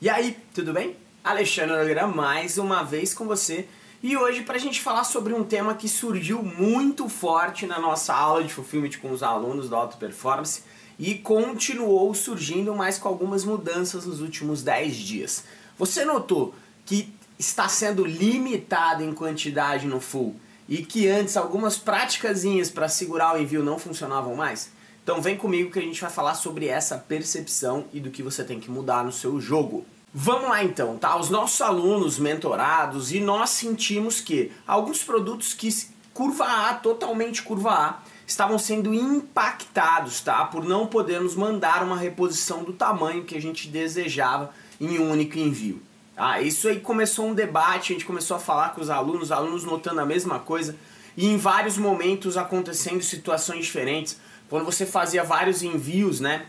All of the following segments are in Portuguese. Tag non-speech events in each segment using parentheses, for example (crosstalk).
E aí, tudo bem? Alexandre Oliveira mais uma vez com você e hoje para a gente falar sobre um tema que surgiu muito forte na nossa aula de Fulfillment com os alunos da Auto Performance e continuou surgindo mais com algumas mudanças nos últimos 10 dias. Você notou que está sendo limitado em quantidade no full e que antes algumas práticazinhas para segurar o envio não funcionavam mais? Então vem comigo que a gente vai falar sobre essa percepção e do que você tem que mudar no seu jogo. Vamos lá então, tá? Os nossos alunos mentorados e nós sentimos que alguns produtos que curva A, totalmente curva A, estavam sendo impactados, tá? Por não podermos mandar uma reposição do tamanho que a gente desejava em um único envio. Ah, isso aí começou um debate, a gente começou a falar com os alunos, os alunos notando a mesma coisa e em vários momentos acontecendo situações diferentes quando você fazia vários envios, né?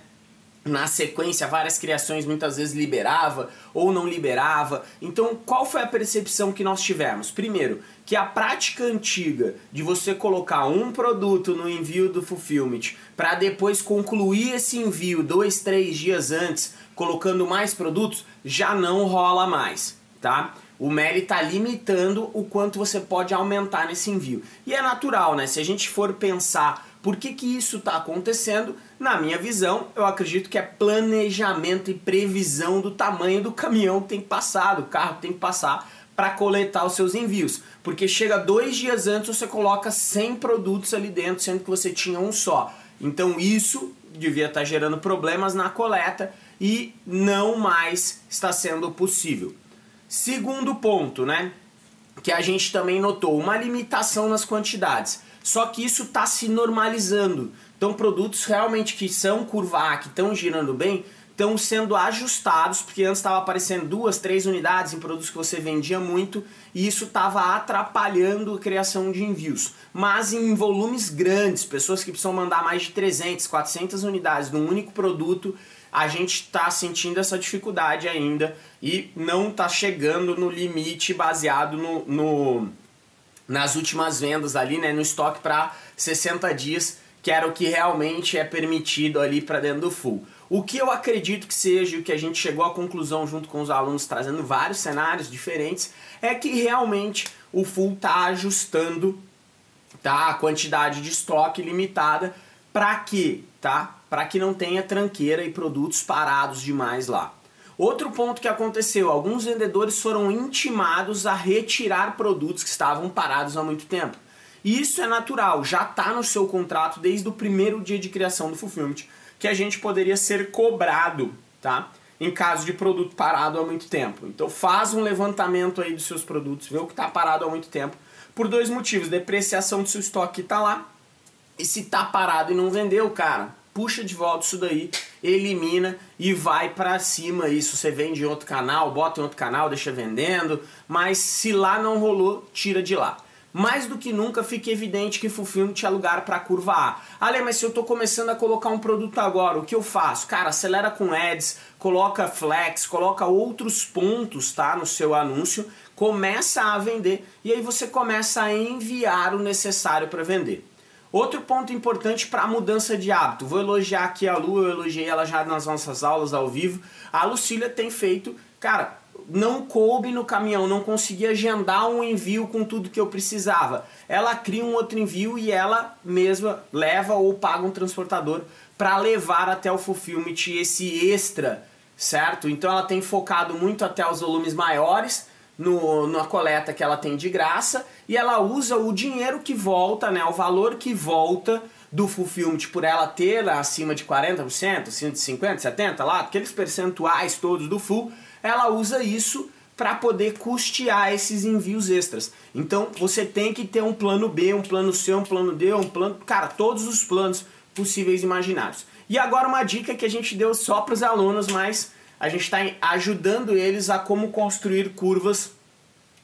Na sequência, várias criações muitas vezes liberava ou não liberava. Então, qual foi a percepção que nós tivemos? Primeiro, que a prática antiga de você colocar um produto no envio do Fulfillment para depois concluir esse envio dois, três dias antes, colocando mais produtos, já não rola mais, tá? O MELI está limitando o quanto você pode aumentar nesse envio. E é natural, né? Se a gente for pensar por que, que isso está acontecendo? Na minha visão, eu acredito que é planejamento e previsão do tamanho do caminhão que tem que passar, do carro que tem que passar para coletar os seus envios. Porque chega dois dias antes você coloca 100 produtos ali dentro, sendo que você tinha um só. Então isso devia estar tá gerando problemas na coleta e não mais está sendo possível. Segundo ponto, né? Que a gente também notou uma limitação nas quantidades. Só que isso está se normalizando. Então, produtos realmente que são curva A, que estão girando bem, estão sendo ajustados, porque antes estava aparecendo duas, três unidades em produtos que você vendia muito e isso estava atrapalhando a criação de envios. Mas em volumes grandes, pessoas que precisam mandar mais de 300, 400 unidades num único produto, a gente está sentindo essa dificuldade ainda e não está chegando no limite baseado no, no nas últimas vendas ali, né, no estoque para 60 dias, que era o que realmente é permitido ali para dentro do full. O que eu acredito que seja o que a gente chegou à conclusão junto com os alunos, trazendo vários cenários diferentes, é que realmente o full está ajustando tá, a quantidade de estoque limitada para que, tá? Para que não tenha tranqueira e produtos parados demais lá. Outro ponto que aconteceu, alguns vendedores foram intimados a retirar produtos que estavam parados há muito tempo. Isso é natural, já está no seu contrato desde o primeiro dia de criação do Fulfillment, que a gente poderia ser cobrado, tá? Em caso de produto parado há muito tempo. Então faz um levantamento aí dos seus produtos, vê o que está parado há muito tempo, por dois motivos, depreciação do seu estoque está lá, e se está parado e não vendeu, cara, puxa de volta isso daí, elimina e vai para cima isso. Você vende em outro canal, bota em outro canal, deixa vendendo, mas se lá não rolou, tira de lá. Mais do que nunca fica evidente que Fulfillment tinha lugar para curva A. Ale, mas se eu estou começando a colocar um produto agora, o que eu faço? Cara, acelera com ads, coloca flex, coloca outros pontos tá, no seu anúncio, começa a vender e aí você começa a enviar o necessário para vender. Outro ponto importante para a mudança de hábito, vou elogiar aqui a Lu, eu elogiei ela já nas nossas aulas ao vivo. A Lucília tem feito, cara, não coube no caminhão, não consegui agendar um envio com tudo que eu precisava. Ela cria um outro envio e ela mesma leva ou paga um transportador para levar até o fulfillment esse extra, certo? Então ela tem focado muito até os volumes maiores no, na coleta que ela tem de graça e ela usa o dinheiro que volta, né, o valor que volta do fulfillment por ela ter acima de 40%, acima de 50%, 70% lá, aqueles percentuais todos do full, ela usa isso para poder custear esses envios extras. Então você tem que ter um plano B, um plano C, um plano D, um plano. Cara, todos os planos possíveis imaginários. E agora uma dica que a gente deu só para os alunos, mas a gente está ajudando eles a como construir curvas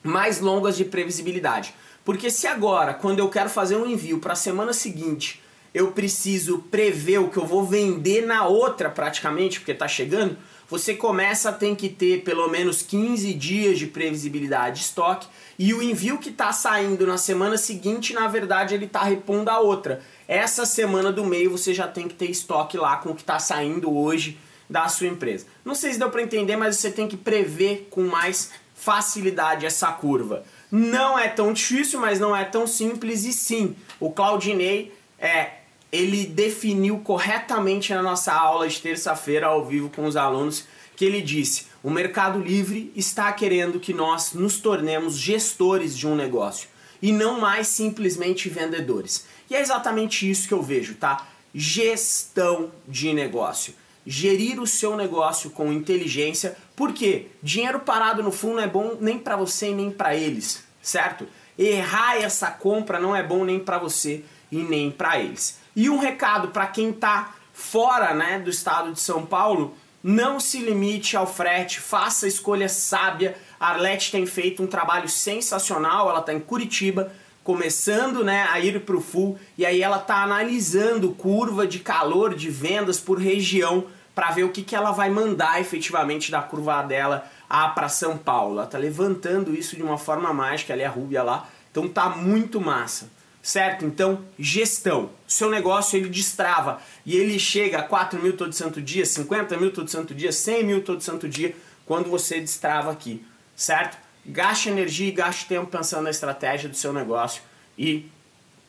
mais longas de previsibilidade. Porque se agora, quando eu quero fazer um envio para a semana seguinte, eu preciso prever o que eu vou vender na outra praticamente, porque está chegando, você começa a ter que ter pelo menos 15 dias de previsibilidade de estoque e o envio que está saindo na semana seguinte, na verdade, ele está repondo a outra. Essa semana do meio você já tem que ter estoque lá com o que está saindo hoje da sua empresa. Não sei se deu para entender, mas você tem que prever com mais facilidade essa curva. Não é tão difícil, mas não é tão simples e sim, o Claudinei é ele definiu corretamente na nossa aula de terça-feira ao vivo com os alunos que ele disse: "O Mercado Livre está querendo que nós nos tornemos gestores de um negócio e não mais simplesmente vendedores". E é exatamente isso que eu vejo, tá? Gestão de negócio gerir o seu negócio com inteligência, porque dinheiro parado no fundo não é bom nem para você nem para eles, certo? Errar essa compra não é bom nem para você e nem para eles. E um recado para quem está fora, né, do estado de São Paulo, não se limite ao frete, faça a escolha sábia. A Arlete tem feito um trabalho sensacional, ela está em Curitiba, começando né, a ir para o full, e aí ela está analisando curva de calor de vendas por região para ver o que, que ela vai mandar efetivamente da curva dela para São Paulo. Ela tá levantando isso de uma forma mágica, ela é a Rúbia lá, então tá muito massa. Certo? Então, gestão. Seu negócio ele destrava e ele chega a 4 mil todo santo dia, 50 mil todo santo dia, 100 mil todo santo dia, quando você destrava aqui. Certo? Gaste energia e gaste tempo pensando na estratégia do seu negócio e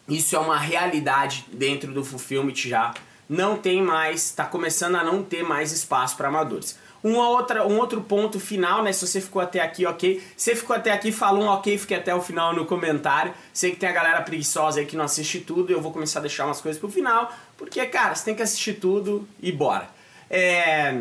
isso é uma realidade dentro do Fulfillment já não tem mais, está começando a não ter mais espaço para amadores. Uma outra, um outro ponto final, né? Se você ficou até aqui, ok. Se ficou até aqui, fala um ok, fique até o final no comentário. Sei que tem a galera preguiçosa aí que não assiste tudo, eu vou começar a deixar umas coisas pro final, porque, cara, você tem que assistir tudo e bora. É...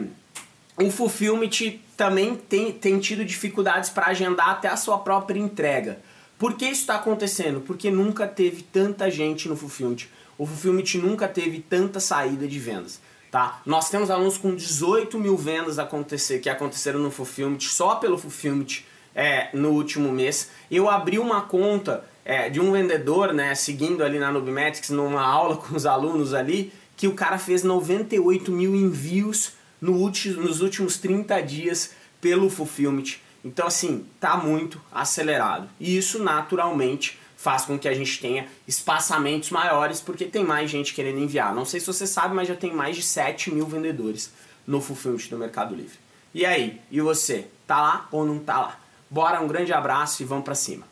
O Fulfillment também tem, tem tido dificuldades para agendar até a sua própria entrega. Por que isso está acontecendo? Porque nunca teve tanta gente no Fulfillment o Fulfillment nunca teve tanta saída de vendas. Tá? Nós temos alunos com 18 mil vendas acontecer, que aconteceram no Fulfillment, só pelo Fulfillment é, no último mês. Eu abri uma conta é, de um vendedor, né, seguindo ali na Nubimetrics, numa aula (laughs) com os alunos ali, que o cara fez 98 mil envios no último, nos últimos 30 dias pelo Fulfillment. Então, assim, tá muito acelerado. E isso, naturalmente, faz com que a gente tenha espaçamentos maiores, porque tem mais gente querendo enviar. Não sei se você sabe, mas já tem mais de 7 mil vendedores no Fulfillment do Mercado Livre. E aí, e você? Tá lá ou não tá lá? Bora, um grande abraço e vamos para cima.